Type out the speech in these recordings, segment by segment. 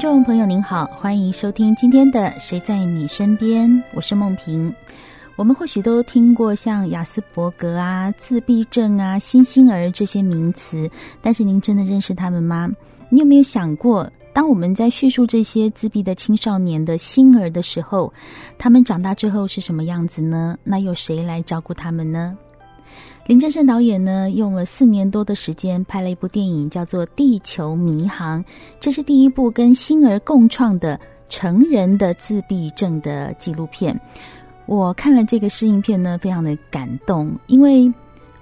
听众朋友您好，欢迎收听今天的《谁在你身边》，我是梦萍。我们或许都听过像亚斯伯格啊、自闭症啊、新星儿这些名词，但是您真的认识他们吗？你有没有想过，当我们在叙述这些自闭的青少年的星儿的时候，他们长大之后是什么样子呢？那由谁来照顾他们呢？林正盛导演呢，用了四年多的时间拍了一部电影，叫做《地球迷航》。这是第一部跟星儿共创的成人的自闭症的纪录片。我看了这个试映片呢，非常的感动，因为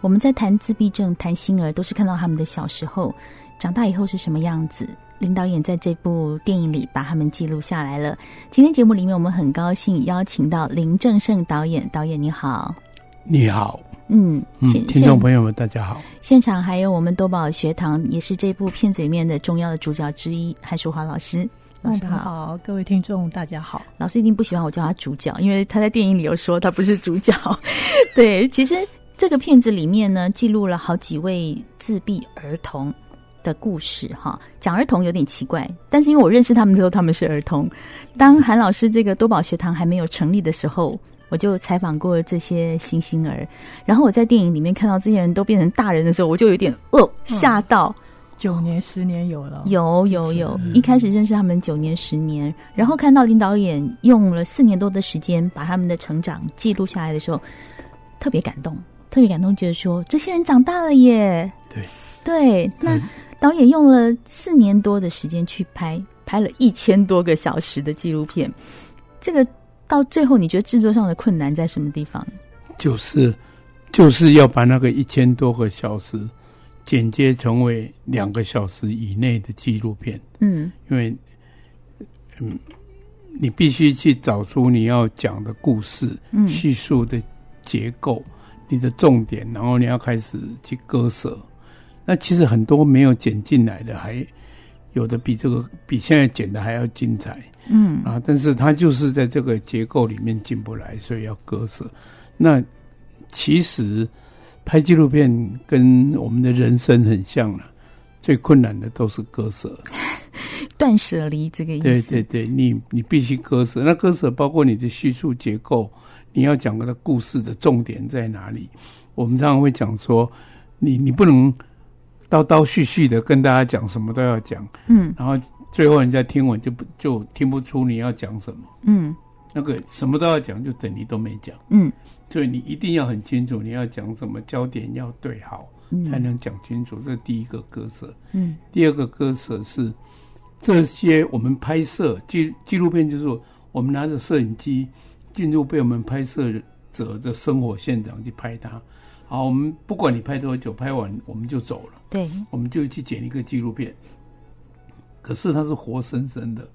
我们在谈自闭症、谈星儿，都是看到他们的小时候，长大以后是什么样子。林导演在这部电影里把他们记录下来了。今天节目里面，我们很高兴邀请到林正盛导演。导演你好，你好。嗯，嗯，听众朋友们，大家好。现场还有我们多宝学堂，也是这部片子里面的重要的主角之一，韩淑华老师。老师好，好，各位听众大家好。老师一定不喜欢我叫他主角，因为他在电影里有说他不是主角。对，其实这个片子里面呢，记录了好几位自闭儿童的故事。哈，讲儿童有点奇怪，但是因为我认识他们的时候，他们是儿童。当韩老师这个多宝学堂还没有成立的时候。我就采访过这些星星儿，然后我在电影里面看到这些人都变成大人的时候，我就有点哦吓到。九年十年有了，有有有，一开始认识他们九年十年，然后看到林导演用了四年多的时间把他们的成长记录下来的时候，特别感动，特别感动，觉得说这些人长大了耶。对对，那导演用了四年多的时间去拍，拍了一千多个小时的纪录片，这个。到最后，你觉得制作上的困难在什么地方？就是，就是要把那个一千多个小时剪接成为两个小时以内的纪录片。嗯，因为，嗯，你必须去找出你要讲的故事，嗯，叙述的结构，你的重点，然后你要开始去割舍。那其实很多没有剪进来的，还有的比这个比现在剪的还要精彩。嗯啊，但是它就是在这个结构里面进不来，所以要割舍。那其实拍纪录片跟我们的人生很像了，最困难的都是割舍，断舍离这个意思。对对对，你你必须割舍。那割舍包括你的叙述结构，你要讲的故事的重点在哪里？我们常常会讲说，你你不能叨叨絮絮的跟大家讲什么都要讲，嗯，然后。最后人家听完就不就听不出你要讲什么，嗯，那个什么都要讲，就等于都没讲，嗯，所以你一定要很清楚你要讲什么，焦点要对好，嗯，才能讲清楚。这是第一个割舍，嗯，第二个割舍是这些我们拍摄纪纪录片，就是我们拿着摄影机进入被我们拍摄者的生活现场去拍它。好，我们不管你拍多久，拍完我们就走了，对，我们就去剪一个纪录片。可是他是活生生的，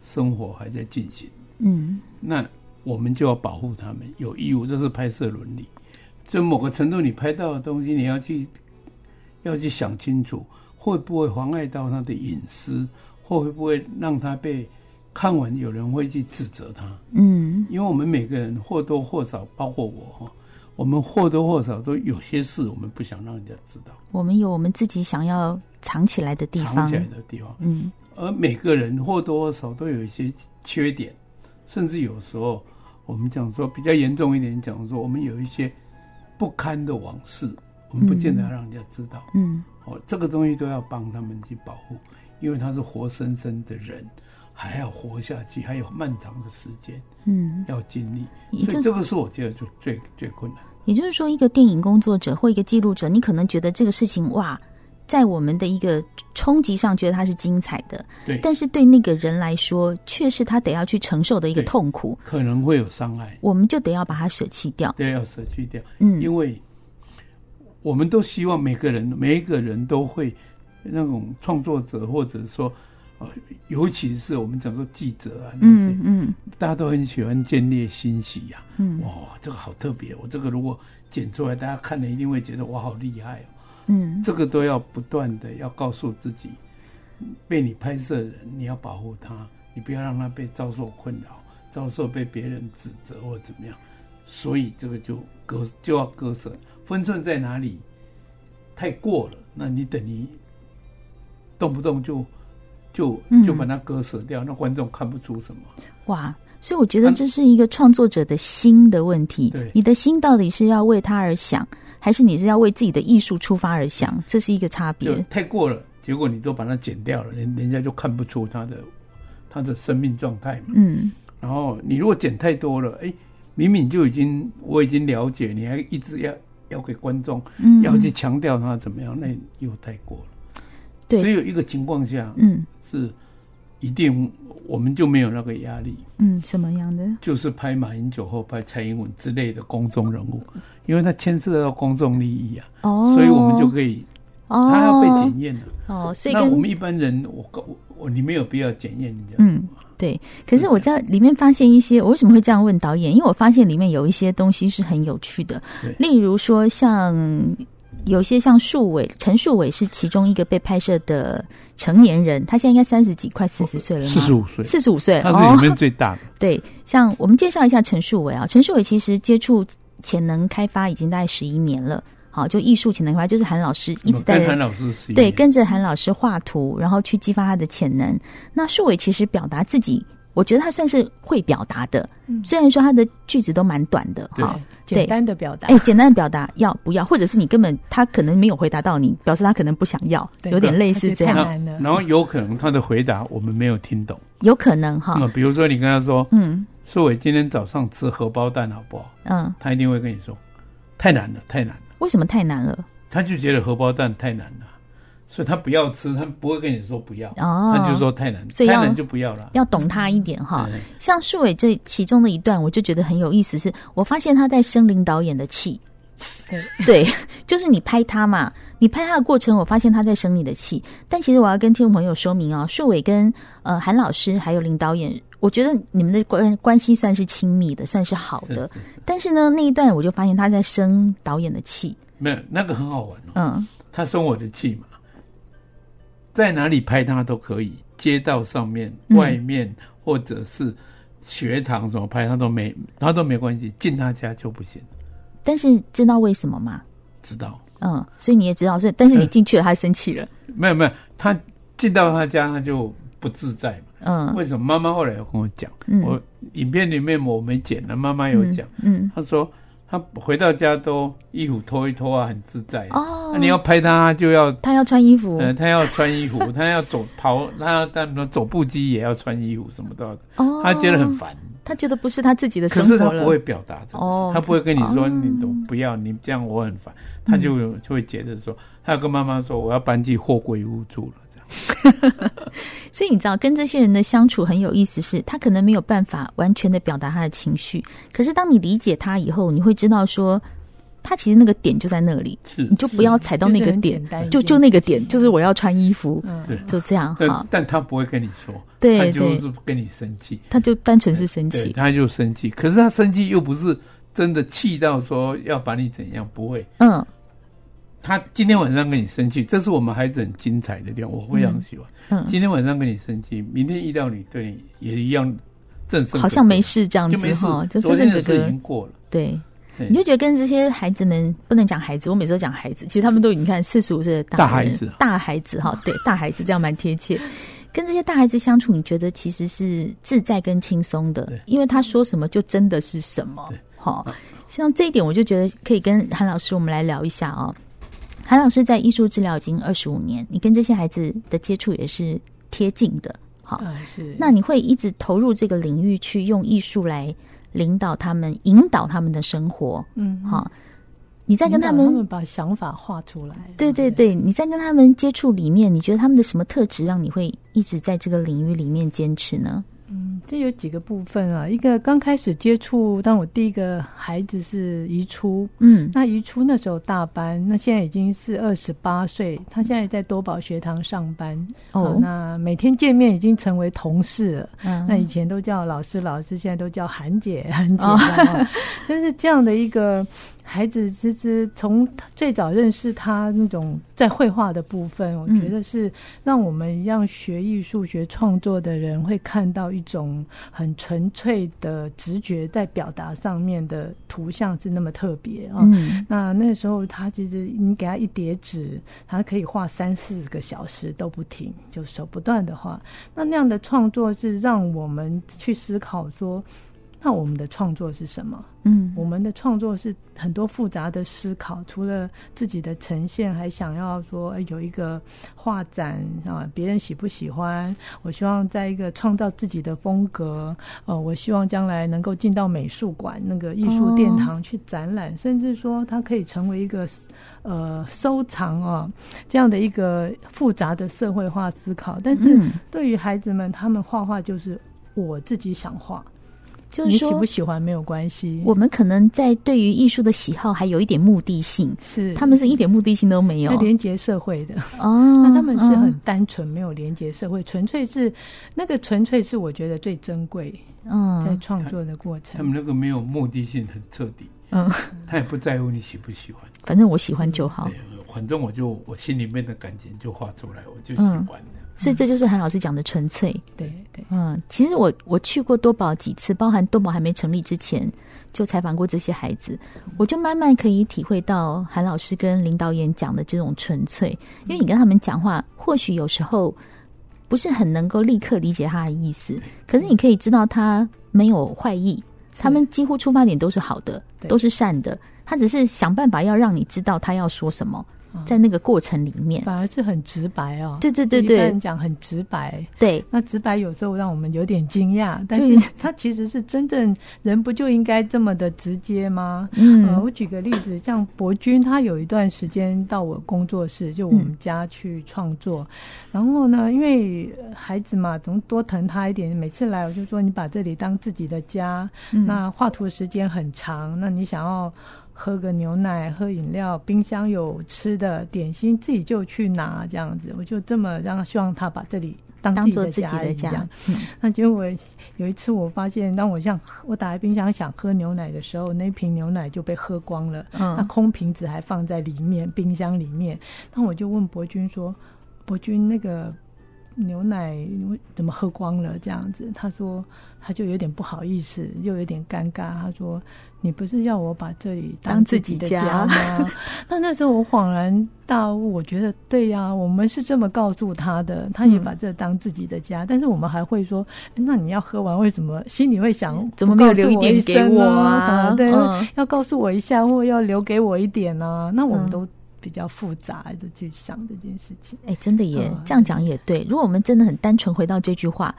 生活还在进行。嗯，那我们就要保护他们，有义务，这是拍摄伦理。就某个程度，你拍到的东西，你要去要去想清楚，会不会妨碍到他的隐私，或会不会让他被看完，有人会去指责他。嗯，因为我们每个人或多或少，包括我哈。我们或多或少都有些事，我们不想让人家知道。我们有我们自己想要藏起来的地方，藏起来的地方。嗯，而每个人或多或少都有一些缺点，甚至有时候我们讲说比较严重一点，讲说我们有一些不堪的往事，我们不见得要让人家知道。嗯，哦，这个东西都要帮他们去保护，因为他是活生生的人。还要活下去，还有漫长的时间，嗯，要经历，所以这个是我觉得就最最困难。也就是说，一个电影工作者或一个记录者，你可能觉得这个事情哇，在我们的一个冲击上，觉得它是精彩的，对。但是对那个人来说，却是他得要去承受的一个痛苦，可能会有伤害，我们就得要把它舍弃掉，对，要舍弃掉，嗯，因为我们都希望每个人每一个人都会那种创作者，或者说。哦，尤其是我们讲说记者啊，嗯嗯，大家都很喜欢见猎心喜呀、啊，嗯，哇，这个好特别，我这个如果剪出来，大家看了一定会觉得我，好厉害哦，嗯，这个都要不断的要告诉自己，被你拍摄的人，你要保护他，你不要让他被遭受困扰，遭受被别人指责或者怎么样，所以这个就割就要割舍，分寸在哪里？太过了，那你等于动不动就。就就把它割舍掉，嗯，那观众看不出什么。哇，所以我觉得这是一个创作者的心的问题。对，你的心到底是要为他而想，还是你是要为自己的艺术出发而想？这是一个差别。太过了，结果你都把它剪掉了，人人家就看不出他的他的生命状态嘛。嗯。然后你如果剪太多了，哎，明明就已经我已经了解，你还一直要要给观众，嗯，要去强调他怎么样，那又太过了。对，只有一个情况下，嗯。是，一定我们就没有那个压力。嗯，什么样的？就是拍马英九或拍蔡英文之类的公众人物，因为他牵涉到公众利益啊。哦。所以我们就可以，哦，他要被检验了。哦，所以那我们一般人，我我我，你没有必要检验人家。嗯，对。可是我在里面发现一些，我为什么会这样问导演？因为我发现里面有一些东西是很有趣的。例如说，像。有些像树伟，陈树伟是其中一个被拍摄的成年人，他现在应该三十几，快四十岁了？四十五岁，四十五岁，他是里面最大的。哦、对，像我们介绍一下陈树伟啊，陈树伟其实接触潜能开发已经大概十一年了。好，就艺术潜能开发，就是韩老师一直在跟韩老师对跟着韩老师画图，然后去激发他的潜能。那树伟其实表达自己，我觉得他算是会表达的，嗯、虽然说他的句子都蛮短的，哈。简单的表达，哎，简单的表达要不要，或者是你根本他可能没有回答到你，表示他可能不想要，有点类似这样。然后有可能他的回答我们没有听懂，有可能哈。比如说你跟他说，嗯，苏伟今天早上吃荷包蛋好不好？嗯，他一定会跟你说，太难了，太难了。为什么太难了？他就觉得荷包蛋太难了。所以他不要吃，他不会跟你说不要，哦、他就说太难，太难就不要了。要懂他一点哈。像树伟这其中的一段，我就觉得很有意思是，是我发现他在生林导演的气。对，就是你拍他嘛，你拍他的过程，我发现他在生你的气。但其实我要跟听众朋友说明哦，树伟跟呃韩老师还有林导演，我觉得你们的关关系算是亲密的，算是好的。是是是，但是呢，那一段我就发现他在生导演的气。没有，那个很好玩哦。嗯，他生我的气嘛。在哪里拍他都可以，街道上面、外面，嗯、或者是学堂什么拍他都没，他都没关系。进他家就不行。但是知道为什么吗？知道。嗯，所以你也知道，所以但是你进去了，他生气了。没有没有，他进到他家他就不自在嘛。嗯。为什么？妈妈后来有跟我讲，嗯、我影片里面我没剪了，妈妈有讲。嗯。他说。他回到家都衣服脱一脱啊，很自在哦。那你要拍他，就要他要穿衣服，嗯，他要穿衣服，他要走跑，他要但说走步机也要穿衣服，什么都要。哦，他觉得很烦，他觉得不是他自己的生活。可是他不会表达的，哦，他不会跟你说，你都不要，你这样我很烦。他就就会觉得说，他要跟妈妈说，我要搬进货柜屋住了。所以你知道，跟这些人的相处很有意思是，是他可能没有办法完全的表达他的情绪，可是当你理解他以后，你会知道说，他其实那个点就在那里，你就不要踩到那个点，就就那个点，就是我要穿衣服，对、嗯，就这样哈。但他不会跟你说，对，他就是跟你生气，他就单纯是生气，他就生气，可是他生气又不是真的气到说要把你怎样，不会，嗯。他今天晚上跟你生气，这是我们孩子很精彩的地方，我非常喜欢。嗯，今天晚上跟你生气，明天遇到你对你也一样正式，好像没事这样子，哈，就昨天的事已经过了。对，你就觉得跟这些孩子们不能讲孩子，我每次都讲孩子，其实他们都已经看四十五岁的大，大孩子，大孩子哈，对，大孩子这样蛮贴切。跟这些大孩子相处，你觉得其实是自在跟轻松的，因为他说什么就真的是什么。好，像这一点，我就觉得可以跟韩老师我们来聊一下哦。韩老师在艺术治疗已经二十五年，你跟这些孩子的接触也是贴近的，好，啊、是。那你会一直投入这个领域去用艺术来领导他们、引导他们的生活，嗯，好。你在跟他们，他们把想法画出来，对对对，你在跟他们接触里面，你觉得他们的什么特质让你会一直在这个领域里面坚持呢？嗯，这有几个部分啊。一个刚开始接触，当我第一个孩子是移出，嗯，那移出那时候大班，那现在已经是二十八岁，他现在在多宝学堂上班。哦，那每天见面已经成为同事了。嗯，那以前都叫老师老师，现在都叫韩姐韩姐，哦、就是这样的一个。孩子其实从最早认识他那种在绘画的部分，我觉得是让我们一样学艺术、学创作的人会看到一种很纯粹的直觉在表达上面的图像是那么特别啊。嗯、那那时候他其实你给他一叠纸，他可以画三四个小时都不停，就手不断的画。那那样的创作是让我们去思考说。那我们的创作是什么？嗯，我们的创作是很多复杂的思考，除了自己的呈现，还想要说有一个画展啊，别人喜不喜欢？我希望在一个创造自己的风格，呃，我希望将来能够进到美术馆那个艺术殿堂去展览，哦、甚至说它可以成为一个呃收藏啊这样的一个复杂的社会化思考。但是对于孩子们，他们画画就是我自己想画。就是你喜不喜欢没有关系。我们可能在对于艺术的喜好还有一点目的性，是他们是一点目的性都没有，连接社会的哦。那他们是很单纯，没有连接社会，纯粹是那个纯粹是我觉得最珍贵。嗯，在创作的过程，他们那个没有目的性很彻底。嗯，他也不在乎你喜不喜欢，反正我喜欢就好。反正我就我心里面的感情就画出来，我就喜欢。所以这就是韩老师讲的纯粹。对对，嗯，其实我我去过多宝几次，包含多宝还没成立之前，就采访过这些孩子，我就慢慢可以体会到韩老师跟林导演讲的这种纯粹。因为你跟他们讲话，或许有时候不是很能够立刻理解他的意思，可是你可以知道他没有坏意，他们几乎出发点都是好的，都是善的，他只是想办法要让你知道他要说什么。在那个过程里面，反而是很直白哦。对对对对，一般人讲很直白。对，那直白有时候让我们有点惊讶，但是 他其实是真正人不就应该这么的直接吗？嗯、呃，我举个例子，像博君，他有一段时间到我工作室，就我们家去创作。嗯、然后呢，因为孩子嘛，总多疼他一点。每次来，我就说你把这里当自己的家。嗯、那画图时间很长，那你想要。喝个牛奶，喝饮料，冰箱有吃的点心，自己就去拿这样子。我就这么让，希望他把这里当自己的家那结果有一次，我发现，当我像我打开冰箱想喝牛奶的时候，那瓶牛奶就被喝光了。嗯，那空瓶子还放在里面，冰箱里面。那我就问博君说：“博君，那个牛奶怎么喝光了？”这样子，他说他就有点不好意思，又有点尴尬。他说。你不是要我把这里当自己的家吗？那那时候我恍然大悟，我觉得对呀、啊，我们是这么告诉他的，他也把这当自己的家。嗯、但是我们还会说，那你要喝完，为什么心里会想，怎么没有留一点给我啊？对，嗯、要告诉我一下，或要留给我一点呢、啊？那我们都比较复杂的去想这件事情。哎、嗯，真的耶，嗯、这样讲也对。如果我们真的很单纯，回到这句话。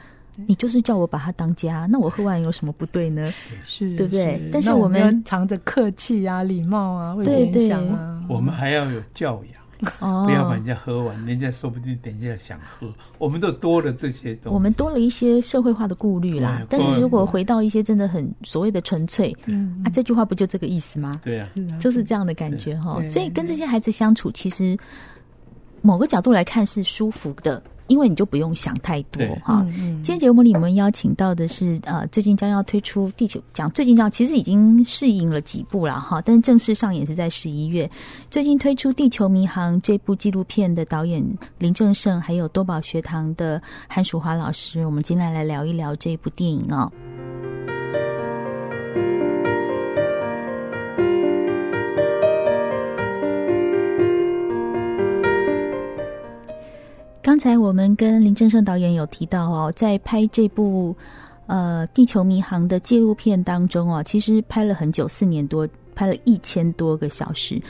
你就是叫我把它当家，那我喝完有什么不对呢？是，对不对？是但是我们，我们藏着客气啊、礼貌啊、会影响啊，我们还要有教养，哦、不要把人家喝完，人家说不定等一下想喝。我们都多了这些东西，我们多了一些社会化的顾虑啦。但是如果回到一些真的很所谓的纯粹，嗯啊，这句话不就这个意思吗？对啊，就是这样的感觉哈。所以跟这些孩子相处，其实某个角度来看是舒服的。因为你就不用想太多哈。今天节目里我们邀请到的是呃，最近将要推出《地球》，讲最近要其实已经试映了几部了哈，但是正式上演是在十一月。最近推出《地球迷航》这部纪录片的导演林正盛，还有多宝学堂的韩淑华老师，我们今天来聊一聊这部电影哦。刚才我们跟林正盛导演有提到哦，在拍这部呃《地球迷航》的纪录片当中哦，其实拍了很久，四年多，拍了一千多个小时。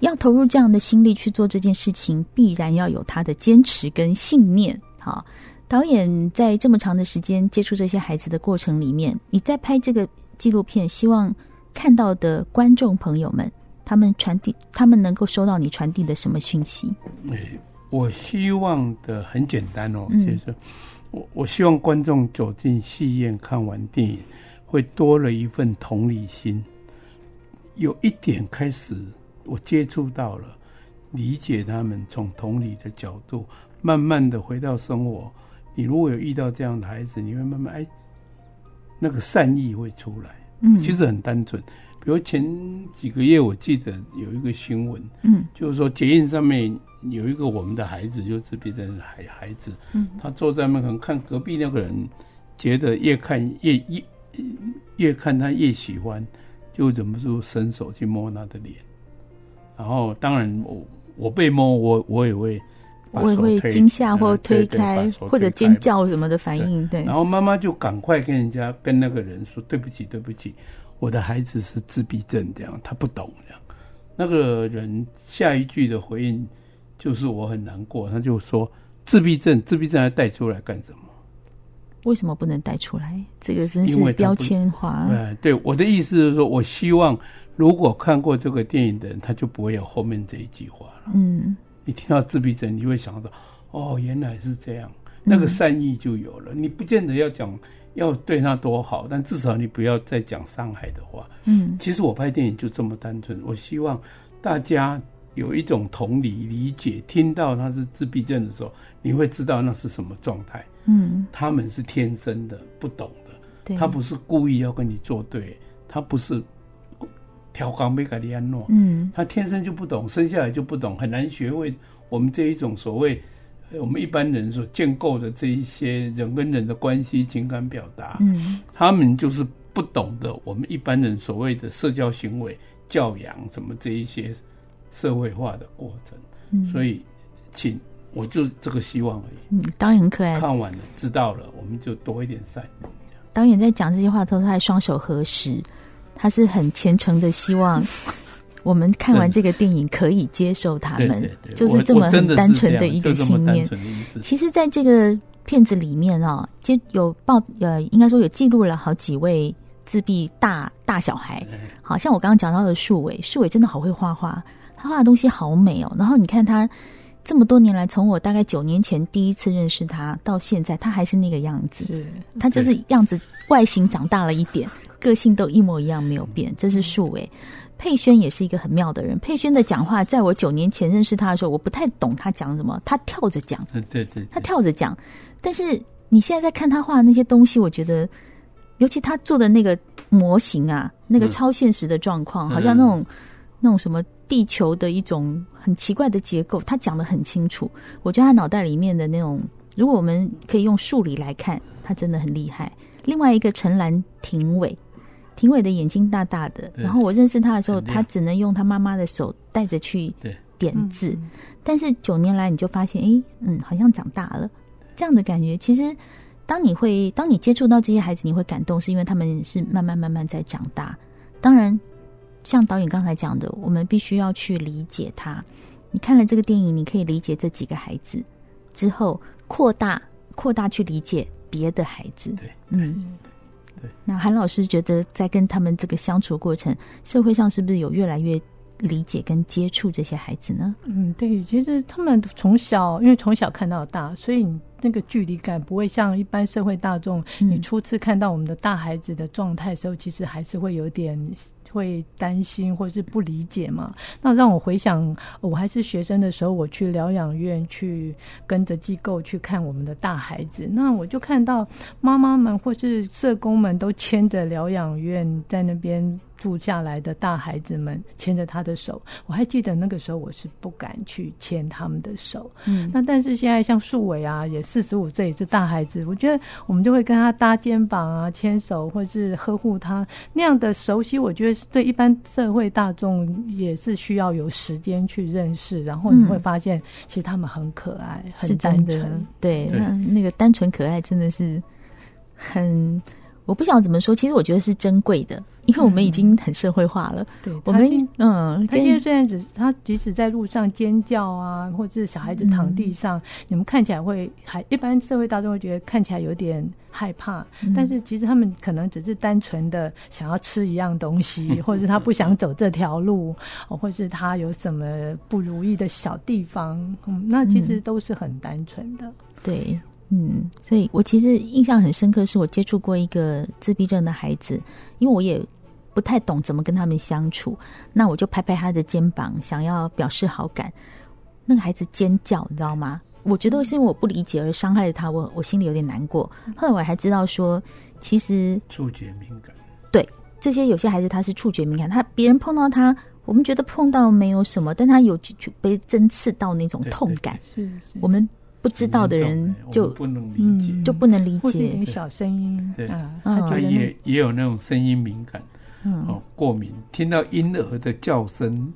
要投入这样的心力去做这件事情，必然要有他的坚持跟信念。好，导演在这么长的时间接触这些孩子的过程里面，你在拍这个纪录片，希望看到的观众朋友们，他们传递，他们能够收到你传递的什么讯息？我希望的很简单哦，就是我我希望观众走进戏院看完电影，会多了一份同理心，有一点开始我接触到了，理解他们，从同理的角度，慢慢的回到生活。你如果有遇到这样的孩子，你会慢慢哎，那个善意会出来。嗯，其实很单纯。比如前几个月，我记得有一个新闻，嗯，就是说捷运上面有一个我们的孩子，就是自闭症孩孩子，嗯，他坐在那可能看隔壁那个人，觉得越看越越越看他越喜欢，就忍不住伸手去摸他的脸，然后当然我我被摸，我我也会。我也会惊吓或推开，或者尖叫什么的反应。对，然后妈妈就赶快跟人家跟那个人说：“对不起，对不起，我的孩子是自闭症，这样他不懂这样。”那个人下一句的回应就是：“我很难过。”他就说：“自闭症，自闭症还带出来干什么？为什么不能带出来？这个真是标签化。”对，我的意思是说，我希望如果看过这个电影的人，他就不会有后面这一句话了。嗯。你听到自闭症，你会想到，哦，原来是这样，那个善意就有了。嗯、你不见得要讲要对他多好，但至少你不要再讲伤害的话。嗯，其实我拍电影就这么单纯，我希望大家有一种同理理解，听到他是自闭症的时候，你会知道那是什么状态。嗯，他们是天生的，不懂的，他不是故意要跟你作对，他不是。调缸贝卡利安诺，嗯，他天生就不懂，生下来就不懂，很难学会我们这一种所谓我们一般人所建构的这一些人跟人的关系、情感表达，嗯，他们就是不懂得我们一般人所谓的社交行为、教养什么这一些社会化的过程，嗯，所以，请我就这个希望而已。嗯，导演很可爱，看完了知道了，我们就多一点善意。导演在讲这些话的时候，他还双手合十。他是很虔诚的，希望 我们看完这个电影可以接受他们，对对对，就是这么很单纯的一个信念。其实，在这个片子里面啊，接有报呃，应该说有记录了好几位自闭大大小孩。好像我刚刚讲到的树伟，树伟真的好会画画，他画的东西好美哦。然后你看他这么多年来，从我大概九年前第一次认识他到现在，他还是那个样子。是，他就是样子外形长大了一点。个性都一模一样，没有变。这是树伟，佩轩也是一个很妙的人。佩轩的讲话，在我九年前认识他的时候，我不太懂他讲什么，他跳着讲。对对对，他跳着讲。但是你现在在看他画的那些东西，我觉得，尤其他做的那个模型啊，那个超现实的状况，嗯、好像那种那种什么地球的一种很奇怪的结构，他讲的很清楚。我觉得他脑袋里面的那种，如果我们可以用数理来看，他真的很厉害。另外一个陈兰廷伟。廷伟的眼睛大大的，然后我认识他的时候，他只能用他妈妈的手带着去点字。但是九年来，你就发现，哎，嗯，好像长大了，这样的感觉。其实，当你会当你接触到这些孩子，你会感动，是因为他们是慢慢慢慢在长大。当然，像导演刚才讲的，我们必须要去理解他。你看了这个电影，你可以理解这几个孩子，之后扩大扩大去理解别的孩子。对，嗯。那韩老师觉得，在跟他们这个相处过程，社会上是不是有越来越理解跟接触这些孩子呢？嗯，对，其实他们从小，因为从小看到大，所以那个距离感不会像一般社会大众。你初次看到我们的大孩子的状态的时候，其实还是会有点。会担心或是不理解嘛？那让我回想，我还是学生的时候，我去疗养院去跟着机构去看我们的大孩子，那我就看到妈妈们或是社工们都牵着疗养院在那边。住下来的大孩子们牵着他的手，我还记得那个时候我是不敢去牵他们的手。嗯，那但是现在像树伟啊，也四十五岁也是大孩子，我觉得我们就会跟他搭肩膀啊，牵手或是呵护他那样的熟悉，我觉得是对一般社会大众也是需要有时间去认识，然后你会发现其实他们很可爱，嗯、很单纯。对，对那那个单纯可爱真的是很，我不想怎么说，其实我觉得是珍贵的。因为我们已经很社会化了，对，我们嗯，他现在这样子，他即使在路上尖叫啊，或者是小孩子躺地上，你们看起来会还一般社会大众会觉得看起来有点害怕，但是其实他们可能只是单纯的想要吃一样东西，或者是他不想走这条路，或者是他有什么不如意的小地方，嗯，那其实都是很单纯的，对。嗯，所以我其实印象很深刻，是我接触过一个自闭症的孩子，因为我也不太懂怎么跟他们相处，那我就拍拍他的肩膀，想要表示好感。那个孩子尖叫，你知道吗？我觉得是因为我不理解而伤害了他，我我心里有点难过。后来我还知道说，其实触觉敏感，对这些有些孩子他是触觉敏感，他别人碰到他，我们觉得碰到没有什么，但他有被针刺到那种痛感，是是，我们不知道的人就不能理解，就不能理解。一点小声音，对。啊，他也也有那种声音敏感，嗯，哦，过敏，听到婴儿的叫声。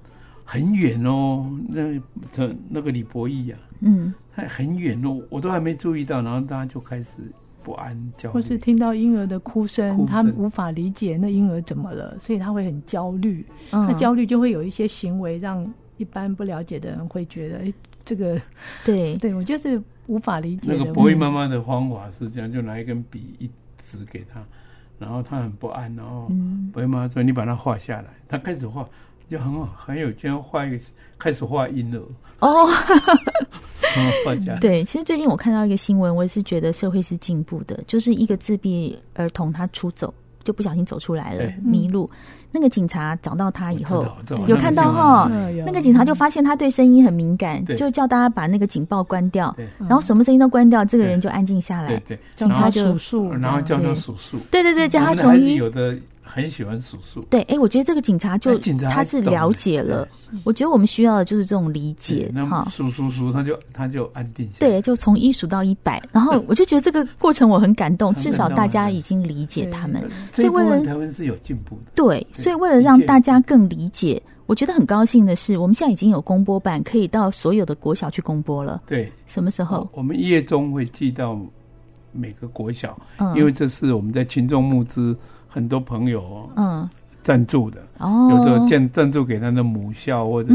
很远哦，那他那个李博义啊，嗯，他很远哦，我都还没注意到，然后大家就开始不安焦，或是听到婴儿的哭声，哭他无法理解那婴儿怎么了，所以他会很焦虑，嗯、他焦虑就会有一些行为让一般不了解的人会觉得，哎，这个 对对我就是无法理解的。那个博义妈妈的方法是这样，就拿一根笔一指给他，然后他很不安，然后博义妈妈说：“你把它画下来。”他开始画。就很好，很有劲。画一个，开始画婴儿 哦，画家。对，其实最近我看到一个新闻，我也是觉得社会是进步的。就是一个自闭儿童他出走，就不小心走出来了，迷路。那个警察找到他以后，有看到哈，那个警察就发现他对声音很敏感，就叫大家把那个警报关掉，然后什么声音都关掉，这个人就安静下来。警察就数数，然后叫他数数。对对对，叫他从一有的。很喜欢数数，对，哎，我觉得这个警察就他是了解了，我觉得我们需要的就是这种理解，哈，数数数，他就他就安定下来，对，就从一数到一百，然后 我就觉得这个过程我很感动，至少大家已经理解他们，所以为了台湾是有进步的，对，所以为了让大家更理解，我觉得很高兴的是，我们现在已经有公播版，可以到所有的国小去公播了，对，什么时候？我们一月中会寄到每个国小，因为这是我们在群众募资。很多朋友嗯。赞助的哦，有的赞赞助给他的母校或者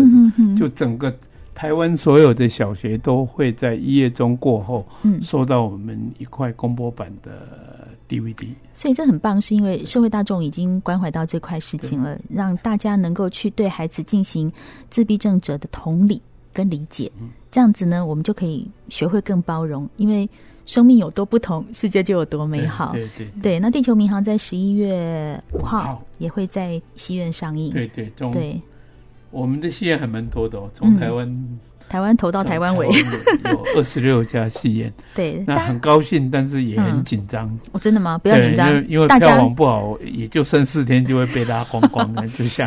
就整个台湾所有的小学都会在一月中过后嗯。收到我们一块公播版的 DVD，所以这很棒，是因为社会大众已经关怀到这块事情了，让大家能够去对孩子进行自闭症者的同理跟理解，这样子呢，我们就可以学会更包容，因为。生命有多不同，世界就有多美好。对对对，对，那《地球民航》在十一月五号也会在戏院上映。对对对，对，我们的戏院还蛮多的哦，从台湾、嗯、台湾头到台湾尾，有 二十六家戏院。对，那很高兴，但是也很紧张。哦，真的吗？不要紧张，因为票房不好，也就剩四天就会被拉光光了，就像。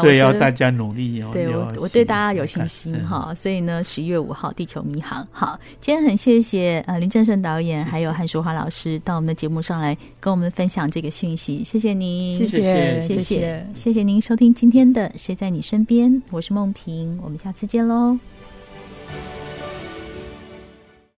所以要大家努力哦。对我，我对大家有信心哈。所以呢，十一月五号《地球迷航》好，今天很谢谢呃林正盛导演还有韩淑华老师到我们的节目上来跟我们分享这个讯息，谢谢您，谢谢谢谢谢谢您收听今天的《谁在你身边》，我是梦萍，我们下次见喽。